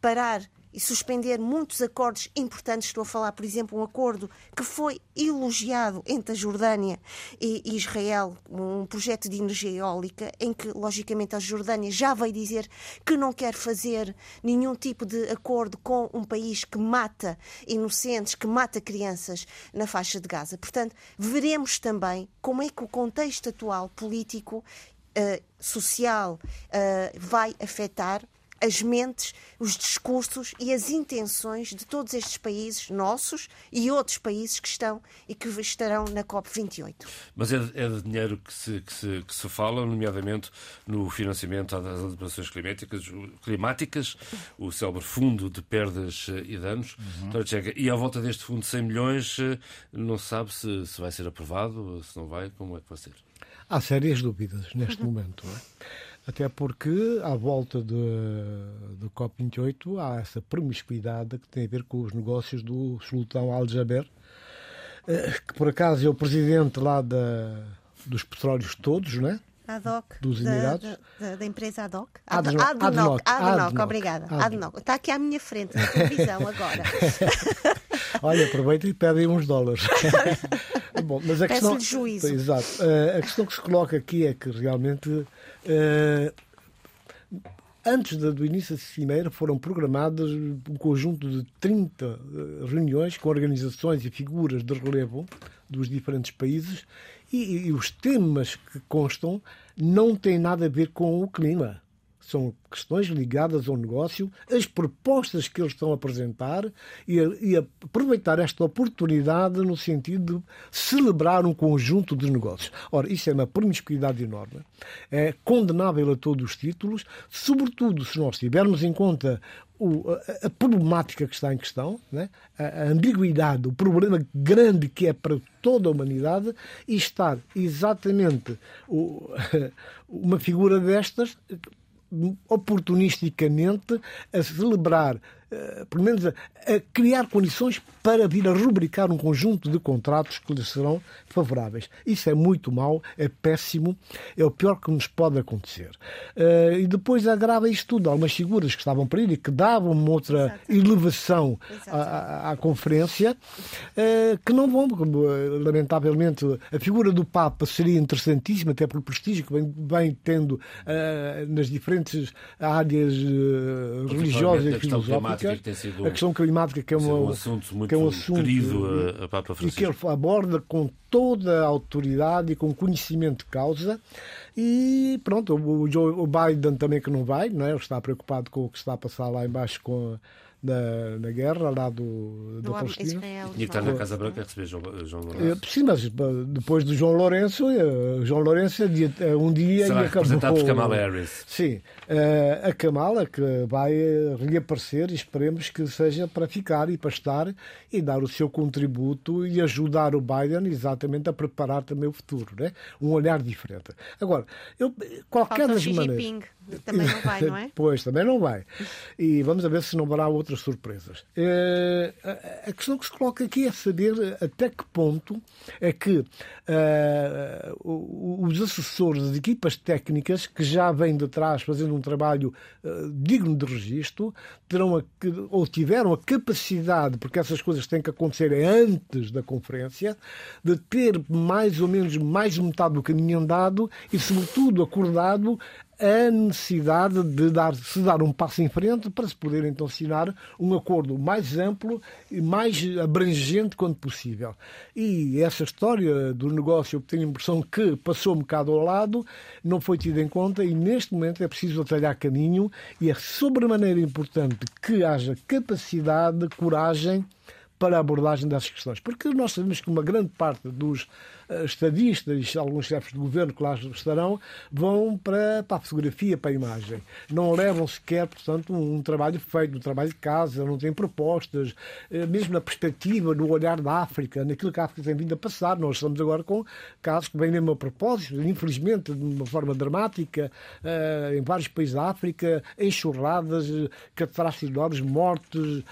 parar e suspender muitos acordos importantes. Estou a falar, por exemplo, um acordo que foi elogiado entre a Jordânia e Israel, um projeto de energia eólica, em que, logicamente, a Jordânia já veio dizer que não quer fazer nenhum tipo de acordo com um país que mata inocentes, que mata crianças na faixa de Gaza. Portanto, veremos também como é que o contexto atual político Uh, social uh, vai afetar as mentes, os discursos e as intenções de todos estes países, nossos e outros países que estão e que estarão na COP28. Mas é, é de dinheiro que se, que, se, que se fala, nomeadamente no financiamento das alterações climáticas, climáticas o célebre fundo de perdas eh, e danos. Uhum. E à volta deste fundo de 100 milhões, eh, não se sabe se, se vai ser aprovado, se não vai, como é que vai ser? Há sérias dúvidas neste momento. Não é? Até porque, à volta de, do COP28, há essa promiscuidade que tem a ver com os negócios do sultão Al-Jaber, eh, que por acaso é o presidente lá da, dos petróleos todos, não é? ADOC. Dos Emirados. Da, da, da empresa ADOC. ADNOC. ADNOC, ADNOC, obrigada. ADNOC. Está aqui à minha frente, na televisão agora. Olha, aproveita e pedem uns dólares. Bom, mas a questão, juízo. Exato. Eh, a questão que se coloca aqui é que realmente Uh, antes do início da cimeira foram programadas um conjunto de 30 uh, eh, reuniões com organizações e figuras de relevo dos diferentes países e, e os temas que constam não têm nada a ver com o clima são questões ligadas ao negócio, as propostas que eles estão a apresentar e, a, e a aproveitar esta oportunidade no sentido de celebrar um conjunto de negócios. Ora, isso é uma promiscuidade enorme, é condenável a todos os títulos, sobretudo se nós tivermos em conta o, a, a, problemática que está em questão, né? a, a, ambiguidade, o problema grande que é para toda a humanidade e estar exatamente o, uma figura destas oportunisticamente a celebrar pelo menos a, a, criar condições para vir a rubricar um conjunto de contratos que lhes serão favoráveis. Isso é muito mau, é péssimo, é o pior que nos pode acontecer. Uh, e depois agrava isto tudo. Algumas figuras que estavam para ir e que davam uma outra Exato. elevação à, à, conferência, uh, que não vão, porque, lamentavelmente, a figura do Papa seria interessantíssima, até pelo prestígio que vem, vem tendo uh, nas diferentes áreas religiosas e filosóficas climática, a questão climática, que é, uma, um assunto muito que é um assunto, querido a, a Papa Francisco. E que ele aborda com toda a autoridade e com conhecimento de causa. E pronto, o, Joe, o Biden também que não vai, não é? ele está preocupado com o que está a passar lá embaixo com na, na guerra lá do, do da Palestina. Tinha que estar na Casa Branca a receber João, João Lourenço. Sim, mas depois do João Lourenço, eh, João Lourenço um dia Será e acabou. representado por Kamala Harris. Sim, eh, a Kamala que vai reaparecer e esperemos que seja para ficar e para estar e dar o seu contributo e ajudar o Biden exatamente a preparar também o futuro, né? Um olhar diferente. Agora, eu, qualquer das maneiras. Também não vai, não é? pois, também não vai. E vamos ver se não haverá outras surpresas. É, a questão que se coloca aqui é saber até que ponto é que uh, os assessores das equipas técnicas, que já vêm de trás fazendo um trabalho uh, digno de registro, terão a, ou tiveram a capacidade, porque essas coisas têm que acontecer antes da conferência, de ter mais ou menos mais metade do caminho andado e, sobretudo, acordado a necessidade de dar, se dar um passo em frente para se poder então assinar um acordo mais amplo e mais abrangente quanto possível. E essa história do negócio, eu tenho a impressão que passou um bocado ao lado, não foi tida em conta e neste momento é preciso atalhar caminho e é sobremaneira importante que haja capacidade, coragem para a abordagem dessas questões. Porque nós sabemos que uma grande parte dos estadistas e alguns chefes de governo que lá estarão vão para, para a fotografia, para a imagem. Não levam sequer, portanto, um, trabalho feito, um trabalho de casa, não têm propostas, uh, mesmo na perspectiva, no olhar da África, naquilo que a África tem vindo a passar. Nós estamos agora com casos que vêm mesmo a propósito, infelizmente, de uma forma dramática, uh, em vários países da África, enxurradas, catástrofes enormes, mortes,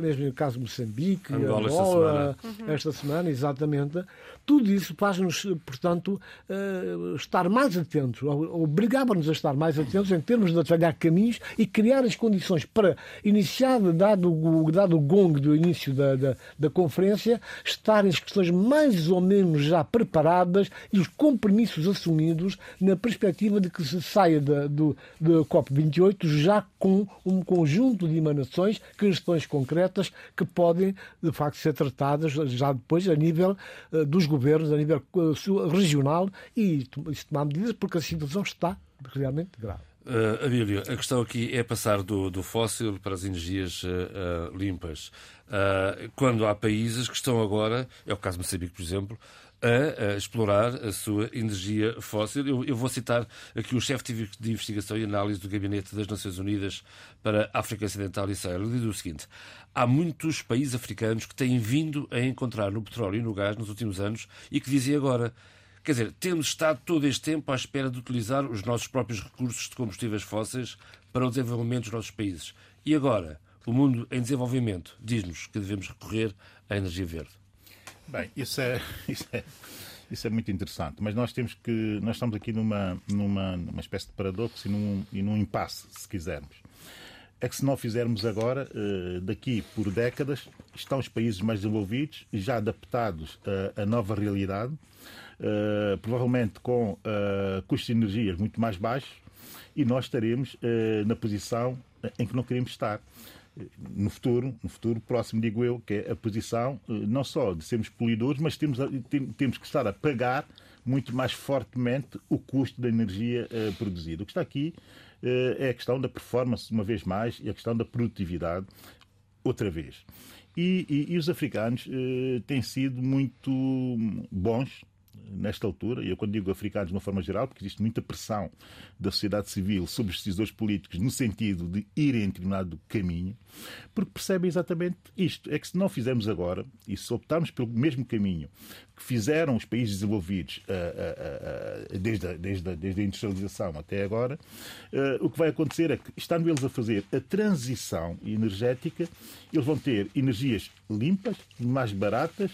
mesmo no caso de Moçambique, Angola, Angola esta, semana. esta semana, exatamente. Tudo isso faz-nos, portanto, uh, estar mais atentos, obrigava-nos a estar mais atentos em termos de atalhar caminhos e criar as condições para, iniciado, dado, dado o gong do início da, da, da conferência, estarem as questões mais ou menos já preparadas e os compromissos assumidos na perspectiva de que se saia da, do, da COP28 já com um conjunto de emanações, questões concretas que podem, de facto, ser tratadas já depois a nível uh, dos governos a nível eh, regional e tomar medidas porque a situação está realmente grave. Uh, Abílio, a questão aqui é passar do, do fóssil para as energias uh, uh, limpas. quando há países que estão agora, é o caso de Moçambique, por exemplo, a, a, explorar a sua energia fóssil. Eu, eu, vou citar aqui o chefe de investigação e análise do Gabinete das Nações Unidas para a África Ocidental e Sahel. Ele diz o seguinte: há muitos países africanos que têm vindo a encontrar no petróleo e no gás nos últimos anos e que dizem agora. Quer dizer, temos estado todo este tempo à espera de utilizar os nossos próprios recursos de combustíveis fósseis para o desenvolvimento dos nossos países. E agora, o mundo em desenvolvimento diz-nos que devemos recorrer à energia verde. Bem, isso é, isso é, isso é muito interessante, mas nós temos que. Nós estamos aqui numa, numa, numa espécie de paradoxo e num, e num impasse, se quisermos. É que se não fizermos agora, eh, daqui por décadas, estão os países mais desenvolvidos, já adaptados à nova realidade, eh, provavelmente com eh, custos de energias muito mais baixos, e nós estaremos na posição em que não queremos estar no futuro, no futuro próximo, digo eu, que é a posição eh, não só de sermos poluidores, mas temos, temos que estar a pagar muito mais fortemente o custo da energia uh, produzida. O que está aqui uh, é a questão da performance, uma vez mais, e a questão da produtividade, outra vez. E, e, e os africanos têm sido muito bons nesta altura, e eu quando digo africanos de uma forma geral, porque existe muita pressão da sociedade civil sobre os decisores políticos no sentido de irem em determinado caminho, porque percebem exatamente isto. É que se não fizermos agora, e se optarmos pelo mesmo caminho que fizeram os países desenvolvidos uh, uh, uh, desde, a, desde, a, desde a industrialização até agora, o que vai acontecer é que, estando eles a fazer a transição energética, eles vão ter energias limpas, mais baratas,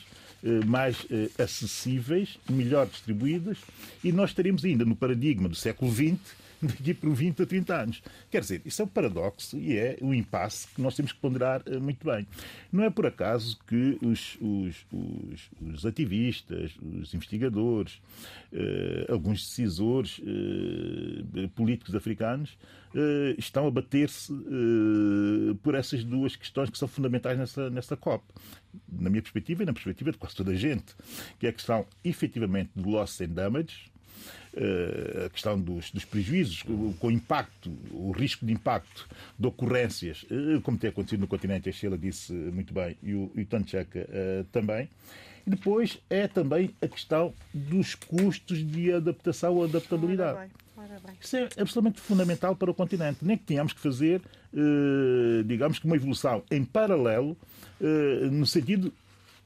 mais eh, acessíveis, melhor distribuídas, e nós estaremos ainda no paradigma do século XX daqui por 20 a 30 anos. Quer dizer, isso é um paradoxo e é um impasse que nós temos que ponderar eh, muito bem. Não é por acaso que os, os, os, os ativistas, os investigadores, alguns decisores políticos africanos estão a bater-se por essas duas questões que são fundamentais nessa, nessa COP na minha perspectiva e na perspectiva de quase toda a gente, que é a questão efetivamente do loss and damage, eh, a questão dos, dos prejuízos, com o impacto, o risco de impacto de ocorrências, eh, como tem acontecido no continente, a Sheila disse muito bem, e o, e o Tanchaka uh, também. E depois é também a questão dos custos de adaptação ou adaptabilidade. Ora bem, ora bem. Isso é absolutamente fundamental para o continente. Nem que tenhamos que fazer, digamos que uma evolução em paralelo eh, no sentido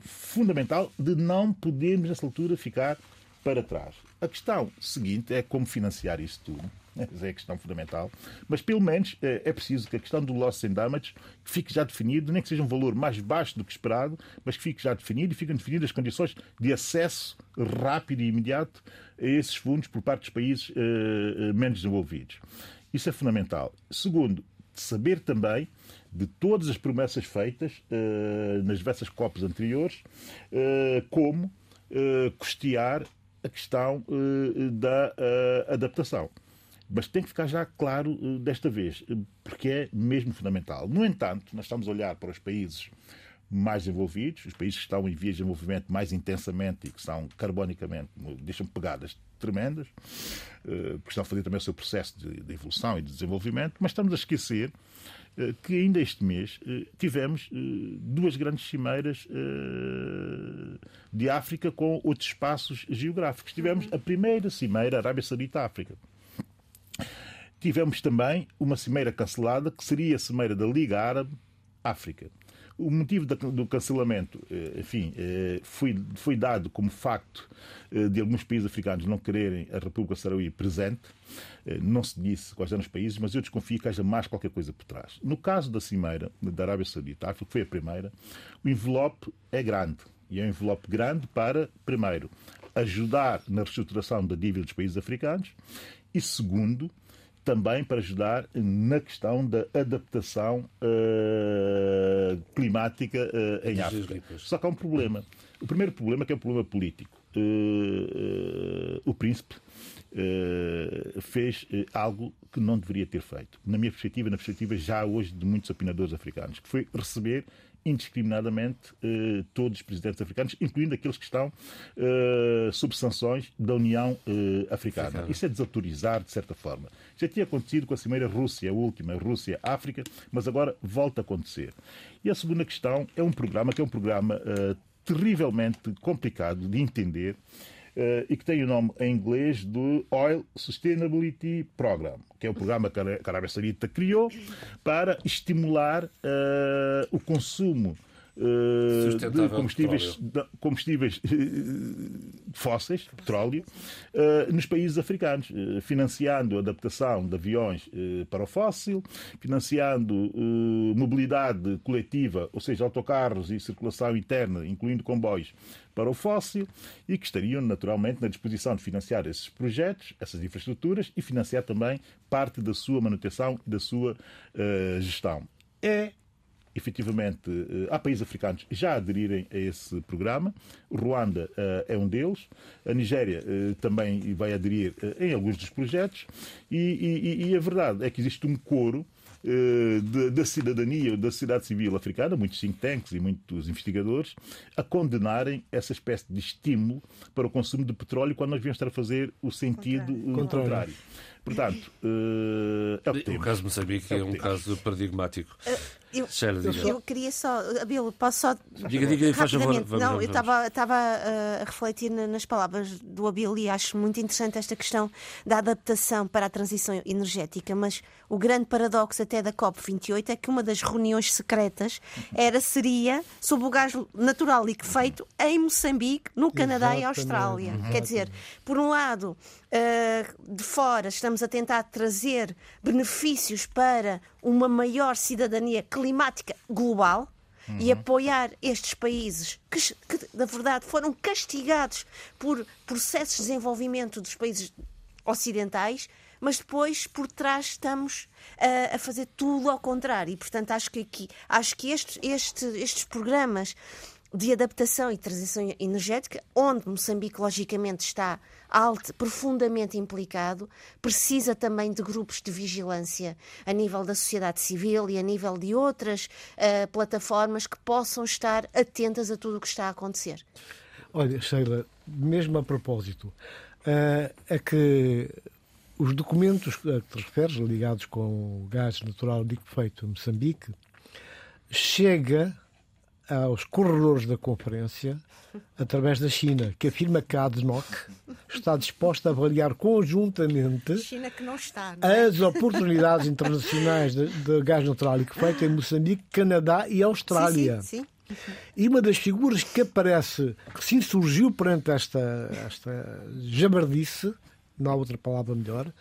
fundamental de não podermos, nessa altura, ficar para trás. A questão seguinte é como financiar isso tudo. É a questão fundamental. Mas, pelo menos, eh, é preciso que a questão do loss and damage fique já definido, nem que seja um valor mais baixo do que esperado, mas que fique já definido e fiquem definidas as condições de acesso rápido e imediato a esses fundos por parte dos países uh, menos desenvolvidos. Isso é fundamental. Segundo, saber também de todas as promessas feitas uh, nas diversas COPs anteriores, uh, como custear a questão da adaptação. Mas tem que ficar já claro desta vez, porque é mesmo fundamental. No entanto, nós estamos a olhar para os países mais envolvidos, os países que estão em vias de desenvolvimento mais intensamente e que são carbonicamente, deixam pegadas tremendas, eh, porque estão a fazer também o seu processo de, de evolução e de desenvolvimento, mas estamos a esquecer eh, que ainda este mês eh, tivemos duas grandes cimeiras de África com outros espaços geográficos. Tivemos a primeira cimeira Arábia Saudita-África. Tivemos também uma cimeira cancelada, que seria a cimeira da Liga Árabe-África. O motivo do cancelamento, eh, enfim, eh, foi, foi dado como facto eh, de alguns países africanos não quererem a República Saraui presente. Não se disse quais eram os países, mas eu desconfio que haja mais qualquer coisa por trás. No caso da Cimeira da Arábia Saudita, que foi a primeira, o envelope é grande. E é um envelope grande para, primeiro, ajudar na reestruturação da dívida dos países africanos e, segundo, também para ajudar na questão da adaptação uh, climática uh, em África. Só que há um problema. O primeiro problema é que é um problema político. Uh, o príncipe fez algo que não deveria ter feito. Na minha perspectiva, na perspectiva já hoje de muitos opinadores africanos, que foi receber indiscriminadamente eh, todos os presidentes africanos, incluindo aqueles que estão eh, sob sanções da União eh, Africana. Africana. Isso é desautorizar, de certa forma. Já tinha acontecido com a Cimeira Rússia, a última, Rússia-África, mas agora volta a acontecer. E a segunda questão é um programa que é um programa eh, terrivelmente complicado de entender uh, e que tem o nome em inglês do Oil Sustainability Program, que é o programa que a Arábia Saudita criou para estimular uh, o consumo uh, de combustíveis, de combustíveis uh, fósseis, petróleo, uh, nos países africanos, financiando a adaptação de aviões para o fóssil, financiando mobilidade coletiva, ou seja, autocarros e circulação interna, incluindo comboios, para o fóssil e que estariam naturalmente na disposição de financiar esses projetos, essas infraestruturas e financiar também parte da sua manutenção e da sua uh, gestão. É efetivamente, eh, há países africanos já aderirem a esse programa. O Ruanda uh, é um deles. A Nigéria uh, também vai aderir em alguns dos projetos. E, e, e, a verdade é que existe um coro da cidadania, da sociedade civil africana, muitos think tanks e muitos investigadores, a condenarem essa espécie de estímulo para o consumo de petróleo quando nós devemos estar a fazer o sentido contrário. contrário. Portanto, é o que temos. O caso de Moçambique é, é um caso paradigmático. Eu, eu, eu, queria só, Abel, posso só. Diga, diga, faz favor. Vamos, não, vamos, eu estava uh, a refletir nas palavras do Abel e acho muito interessante esta questão da adaptação para a transição energética, mas o grande paradoxo até da COP28 é que uma das reuniões secretas era, seria sobre o gás natural liquefeito em Moçambique, no Canadá Exatamente. e Austrália. Uhum. Quer dizer, por um lado, uh, de fora estamos a tentar trazer benefícios para uma maior cidadania climática global uhum. e apoiar estes países que, que, na verdade, foram castigados por processos de desenvolvimento dos países ocidentais, mas depois por trás estamos a, a fazer tudo ao contrário. E, portanto, acho que aqui, acho que este, este, estes programas de adaptação e transição energética, onde Moçambique, logicamente, está alto, profundamente implicado, precisa também de grupos de vigilância a nível da sociedade civil e a nível de outras uh, plataformas que possam estar atentas a tudo o que está a acontecer. Olha, Sheila, mesmo a propósito, uh, é que os documentos a que te referes, ligados com o gás natural liquefeito em Moçambique, chega aos corredores da conferência através da China, que afirma que a ADNOC está disposta a avaliar conjuntamente está, é? as oportunidades internacionais de, de gás natural e que feito em Moçambique, Canadá e Austrália. Sim, sim, sim. E uma das figuras que aparece, que se insurgiu perante esta, esta jabardice, não há outra palavra melhor,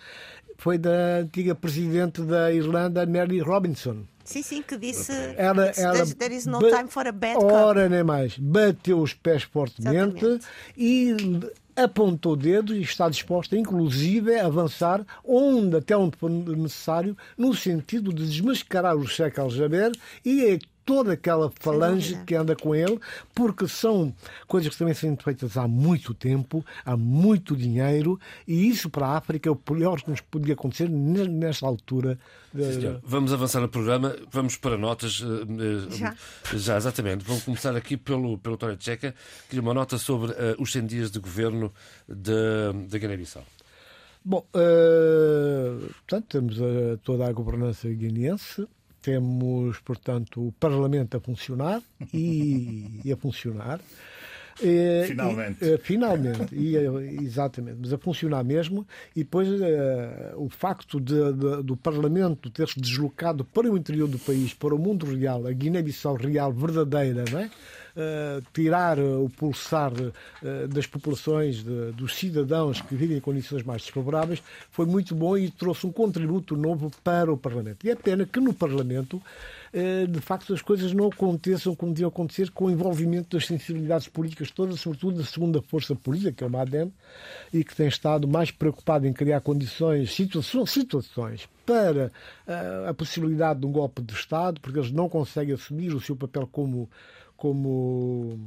foi da antiga presidente da Irlanda, Mary Robinson Sim, sim, que disse ela, ela there is no time for a bad. Ora, nem mais. Bateu os pés fortemente Exatamente. e apontou o dedo e está disposta, inclusive, a avançar onde, até onde for necessário, no sentido de desmascarar o Sheikh Al-Jaber e toda aquela falange que anda com ele, porque são coisas que também são feitas há muito tempo, há muito dinheiro, e isso para a África é o pior que nos podia acontecer nesta altura. Sim, Vamos avançar no programa, vamos para notas. Eh, eh, já, Já exatamente. Vamos começar aqui pelo, pelo Tório Tcheca, que uma nota sobre uh, os 100 dias de governo da Guiné-Bissau. Bom, uh, portanto, temos uh, toda a governança guineense, temos, portanto, o Parlamento a funcionar e, e a funcionar. Eh, finalmente. E, finalmente, e, exatamente, mas a funcionar mesmo. E depois o facto de, de, do Parlamento ter-se deslocado para o interior do país, para o mundo real, a Guiné-Bissau real verdadeira, não é? Uh, tirar o pulsar uh, das populações, de, dos cidadãos que vivem em condições mais desfavoráveis, foi muito bom e trouxe um contributo novo para o Parlamento. E é pena que no Parlamento eh, de facto as coisas não aconteçam como deviam acontecer com o envolvimento das sensibilidades políticas todas, sobretudo da segunda força política, que é o MADEM, e que tem estado mais preocupado em criar condições, situações, situações para a possibilidade de um golpe de Estado, porque eles não conseguem assumir o seu papel como como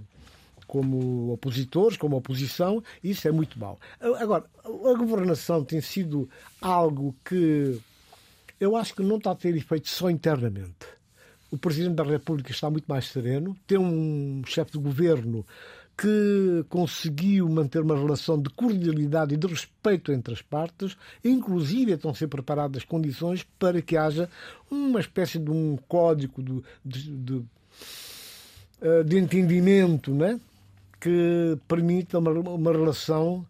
como opositores, como oposição, isso é muito mau. Agora, a governação tem sido algo que eu acho que não está a ter efeito só internamente. O Presidente da República está muito mais sereno, tem um chefe de governo que conseguiu manter uma relação de cordialidade e de respeito entre as partes, inclusive estão a ser preparadas condições para que haja uma espécie de um código de, de, de de entendimento né? que permita uma, uma relação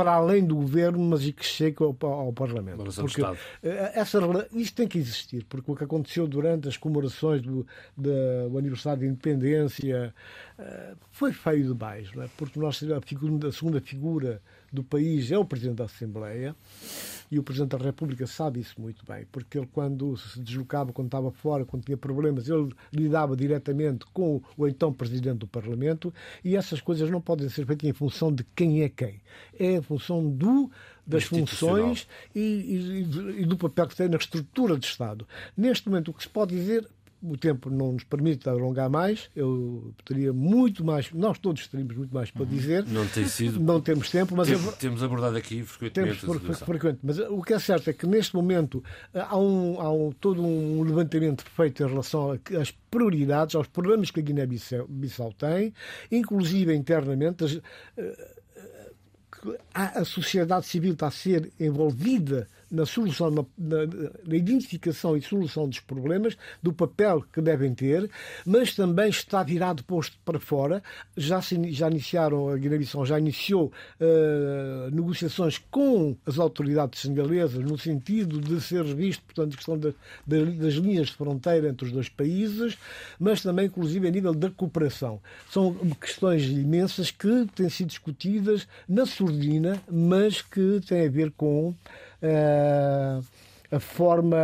para além do governo, mas e que chegue ao, ao Parlamento. Porque eh, essa, isto tem que existir, porque o que aconteceu durante as comemorações do, do aniversário de independência eh, foi feio demais, não é? porque nós, a, figura, a segunda figura do país é o Presidente da Assembleia. E o Presidente da República sabe isso muito bem, porque ele, quando se deslocava, quando estava fora, quando tinha problemas, ele lidava diretamente com o então Presidente do Parlamento e essas coisas não podem ser feitas em função de quem é quem. É em função do das funções e, e, e, do papel que tem na estrutura de Estado. Neste momento, o que se pode dizer, o tempo não nos permite alongar mais. Eu teria muito mais, nós todos teríamos muito mais para dizer. Não tem sido. Não temos tempo, mas temos, eu, temos abordado aqui frequentemente. Temos frequente, mas o que é certo é que neste momento há, um, há um, todo um levantamento feito em relação às prioridades, aos problemas que a Guiné-Bissau tem, inclusive internamente. As, eh, a, a sociedade civil está a ser envolvida na solução, na, na, identificação e solução dos problemas, do papel que devem ter, mas também está virado posto para fora. Já, se, já iniciaram, a Guiné-Bissau já iniciou uh, negociações com as autoridades senegalesas no sentido de ser visto, portanto, a questão de, de, das linhas de fronteira entre os dois países, mas também, inclusive, a nível da cooperação. São questões imensas que têm sido discutidas na surdina, mas que têm a ver com uh, a forma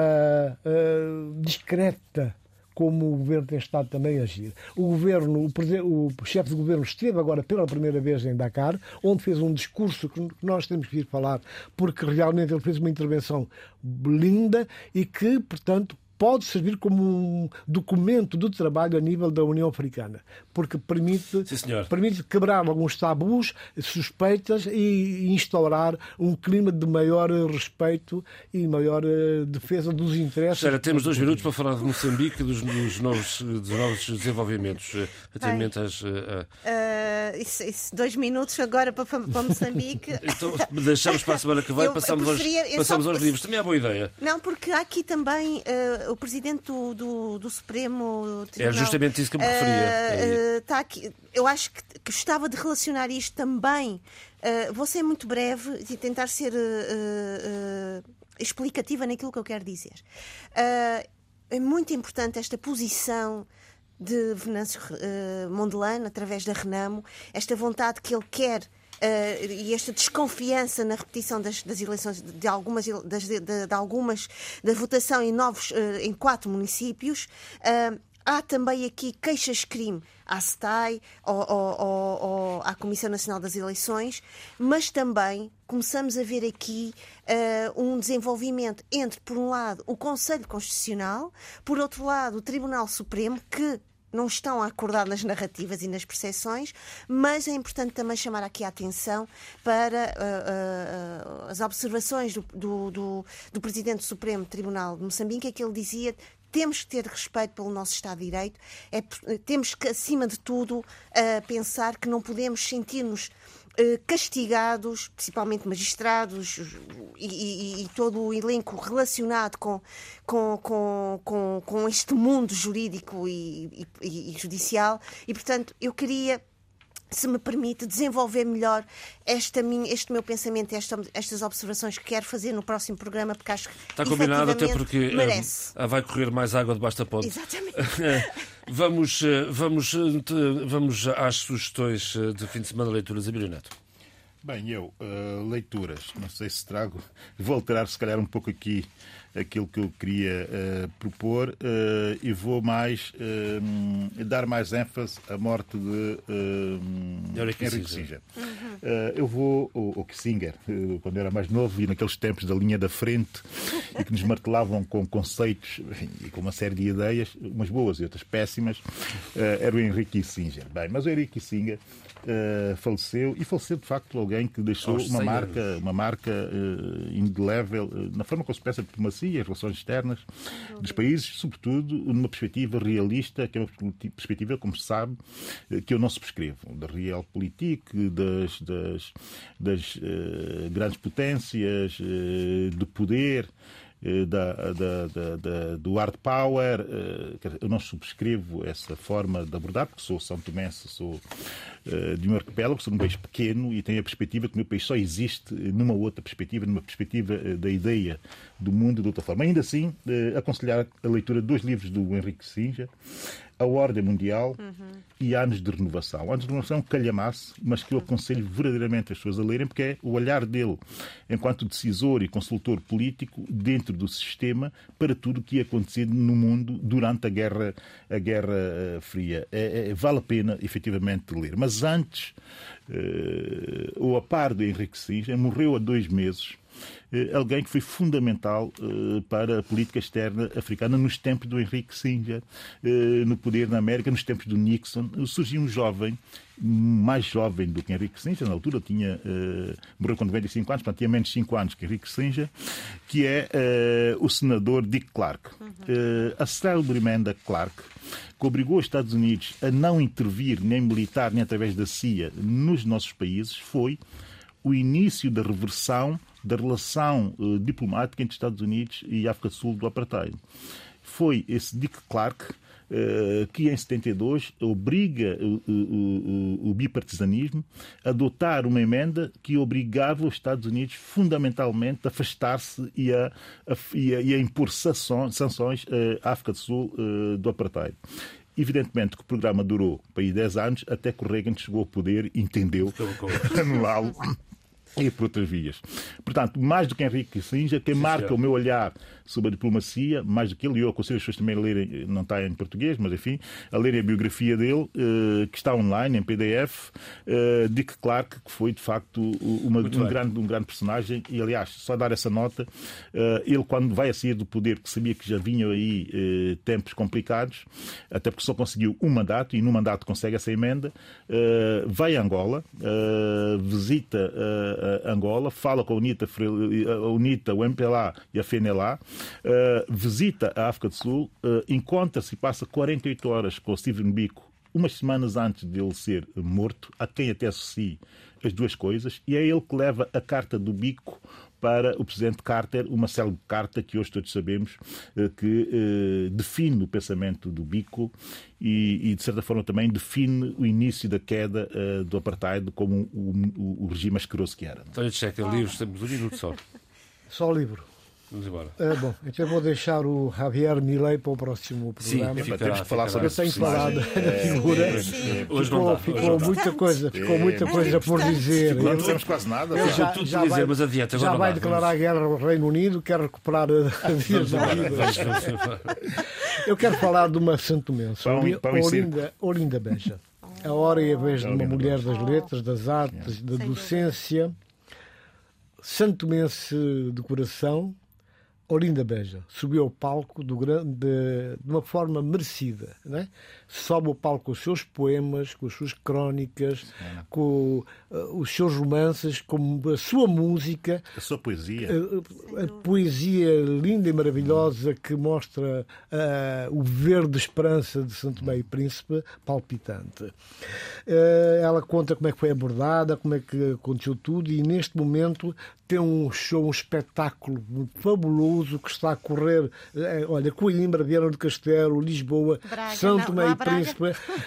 uh, discreta como o governo tem estado também a agir. O governo, o, o chefe de governo esteve agora pela primeira vez em Dakar, onde fez um discurso que nós temos que vir falar, porque realmente ele fez uma intervenção linda e que, portanto, pode servir como um documento de trabalho a nível da União Africana, porque permite, permite quebrar alguns tabus, suspeitas e instaurar um clima de maior respeito e maior eh, defesa dos interesses. Sara, temos dois minutos para falar de Moçambique e dos, dos, novos, dos novos desenvolvimentos, atendimento às. Uh, isso, isso, dois minutos agora para, para Moçambique. então, deixamos para a semana que vem, passamos, preferia, aos, passamos só... aos livros. Também é boa ideia. Não, porque há aqui também. Uh, o presidente do, do, do Supremo Tribunal. É justamente isso que eu me referia. Uh, está aqui. Eu acho que, gostava de relacionar isto também. Uh, vou ser muito breve e tentar ser uh, explicativa naquilo que eu quero dizer. é muito importante esta posição de Venâncio Mondelano, através da Renamo, esta vontade que ele quer Uh, e esta desconfiança na repetição das, das eleições de algumas, das, de, de, algumas da votação em novos uh, em quatro municípios uh, há também aqui queixas-crime à SETAI, ou, ou, à Comissão Nacional das Eleições, mas também começamos a ver aqui uh, um desenvolvimento entre, por um lado, o Conselho Constitucional, por outro lado, o Tribunal Supremo, que não estão a acordar nas narrativas e nas percepções, mas é importante também chamar aqui a atenção para uh, uh, as observações do, do, do, do Presidente Supremo Tribunal de Moçambique, é que ele dizia temos que ter respeito pelo nosso Estado de Direito, é, temos que, acima de tudo, uh, pensar que não podemos sentir-nos castigados, principalmente magistrados e, e, e, todo o elenco relacionado com, com, com, com, com este mundo jurídico e, e judicial. E, portanto, eu queria se me permite desenvolver melhor esta minha, este meu pensamento, esta, estas observações que quero fazer no próximo programa, porque acho que está combinado até porque eh, merece. Uh, vai correr mais água debaixo da ponte. Exatamente. vamos, eh, vamos, vamos às sugestões de fim de semana leituras a Neto. Bem, eu, uh, leituras, não sei se trago, vou alterar se calhar um pouco aqui aquilo que eu queria uh, propor uh, e vou mais uh, dar mais ênfase à morte de Henrique Kissinger. Uhum. eu vou, o, o Kissinger, quando era mais novo e naqueles tempos da linha da frente e que nos martelavam com conceitos e com uma série de ideias, umas boas e outras péssimas, era o Henrique Kissinger. Bem, mas o Henrique Kissinger uh, faleceu e faleceu de facto alguém que deixou uma marca, uma marca uh, indelével uh, na forma como se pensa a diplomacia, as relações externas dos países, sobretudo numa perspectiva realista, que é uma perspectiva, como se sabe, que eu não subscrevo, da realpolitik, das, das, das grandes potências, do poder. Eh, da, da, da, do hard power. Eh, eu não subscrevo essa forma de abordar, porque sou São Tomense, sou eh, de um arquipélago, sou um país pequeno e tenho a perspectiva que o meu país só existe numa outra perspectiva, numa perspectiva da ideia do mundo de outra forma. Ainda assim, aconselhar a leitura de dois livros do Henrique Sinja, a ordem mundial uhum. e anos de renovação. Anos de renovação calhamasse, mas que eu aconselho verdadeiramente as pessoas a lerem, porque é o olhar dele enquanto decisor e consultor político dentro do sistema para tudo o que ia acontecendo no mundo durante a Guerra, a guerra eh, Fria. É, é, vale a pena, efetivamente, ler. Mas antes, uh, o a par de Henrique Singer, morreu há dois meses eh, alguém que foi fundamental eh, para a política externa africana nos tempos do Henrique Singer, eh, no poder na América, nos tempos do Nixon. Surgiu um jovem, mais jovem do que Henrique Singer, na altura tinha, morreu com 95 anos, portanto tinha menos 5 anos que Henrique Singer, que é o senador Dick Clark. A célebre emenda Clark, que obrigou os Estados Unidos a não intervir, nem militar, nem através da CIA, nos nossos países, foi o início da reversão da relação uh, diplomática entre Estados Unidos e África do Sul do apartheid. Foi esse Dick Clark uh, que, em 72, obriga o, o, o, bipartisanismo a adotar uma emenda que obrigava os Estados Unidos, fundamentalmente, a afastar-se e a, a, e, a, e a impor sanções uh, à África do Sul do apartheid. Evidentemente que o programa durou para aí 10 anos, até que o Reagan chegou ao poder e entendeu anulá-lo e por outras vias. Portanto, mais do que Henrique Kissinger, quem Sim, marca senhor. o meu olhar sobre a diplomacia, mais do que ele, e eu aconselho as pessoas também a lerem, não está em português, mas enfim, a lerem a biografia dele, eh, que está online, em PDF, eh, Dick Clark, que foi de facto uma, um, grande, um grande personagem, e aliás, só dar essa nota, eh, ele quando vai a sair do poder, que sabia que já vinham aí tempos complicados, até porque só conseguiu um mandato, e no mandato consegue essa emenda, vai a Angola, visita Angola, fala com a UNITA, a UNITA o MPLA e a FNLA, uh, visita a África do Sul, encontra-se e passa 48 horas com o Steven Biko, umas semanas antes de ele ser morto, a quem até associa as duas coisas, e é ele que leva a carta do Bico para o presidente Carter, uma célebre carta que hoje todos sabemos eh, que eh, define o pensamento do Bico e, e, de certa forma, também define o início da queda eh, do apartheid como o, o, o regime asqueroso que era. António Checa, livros, temos um minuto só. Só livro. Vamos embora. É, bom, então vou deixar o Javier Milei para o próximo programa. Sim, ficará, temos que falar sobre Eu tenho falado da figura. Sim, sim. Hoje não Ficou, dá. ficou hoje não dá. muita coisa, ficou muita É coisa por dizer. Não dissemos quase nada. ele já- tudo por dizer, mas adianta, agora já não vai dá, declarar guerra ao Reino Unido, quer recuperar a dias da vida. Vamos, vamos. Eu quero falar de uma santomense, Olinda, Olinda Beja. A hora e a vez de uma mulher das letras, das artes, da docência, santomense de coração, Olinda Beja subiu ao palco do grande, de, uma forma merecida. Né? Sobe ao palco com os seus poemas, com as suas crónicas, com eh, os seus romances, com a sua música, A sua poesia. a, a poesia linda e maravilhosa que mostra ah, o verde esperança de Santo Meio Príncipe, palpitante. Ah, ela conta como é que foi abordada, como é que aconteceu tudo e neste momento tem um show, um espetáculo fabuloso que está a correr, eh, olha, Coimbra, Viana do Castelo, Lisboa, Braga, Santo Meio. Príncipe,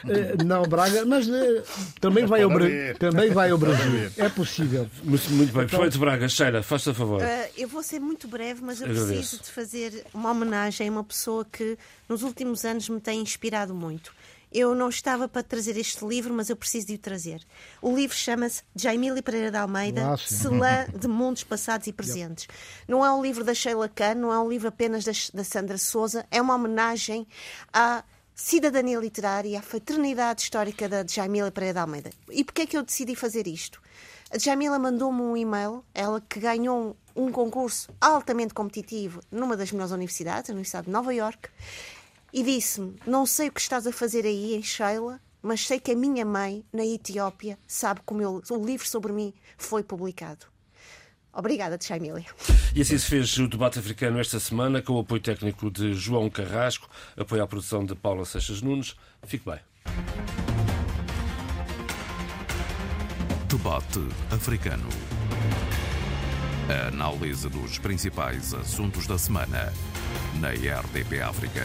eh, não Braga, mas eh, também, vai ao, também vai ao Brasil. É possível. Muito, muito bem. Perfeito, Braga. Sheila, faz-te a favor. Uh, eu vou ser muito breve, mas eu Agradeço. preciso de fazer uma homenagem a uma pessoa que nos últimos anos me tem inspirado muito. Eu não estava para trazer este livro, mas eu preciso de o trazer. O livro chama-se Jaimília Pereira de Almeida, Ah, sim. Celã de Mundos Passados e Presentes. Não é um livro da Sheila Kahn, não é um livro apenas da, da Sandra Souza, é uma homenagem à cidadania literária, à fraternidade histórica da Jaimília Pereira de Almeida. E porquê é que eu decidi fazer isto? A Jamila mandou-me um e-mail, ela que ganhou um, um concurso altamente competitivo numa das melhores universidades, a Universidade de Nova York, e disse-me: Não sei o que estás a fazer aí em Sheila, mas sei que a minha mãe, na Etiópia, sabe como eu- o livro sobre mim foi publicado. Obrigada, Jamília. E assim se fez o debate africano esta semana, com o apoio técnico de João Carrasco, apoio à produção de Paula Seixas Nunes. Fique bem. Debate africano. A análise dos principais assuntos da semana na RDP África.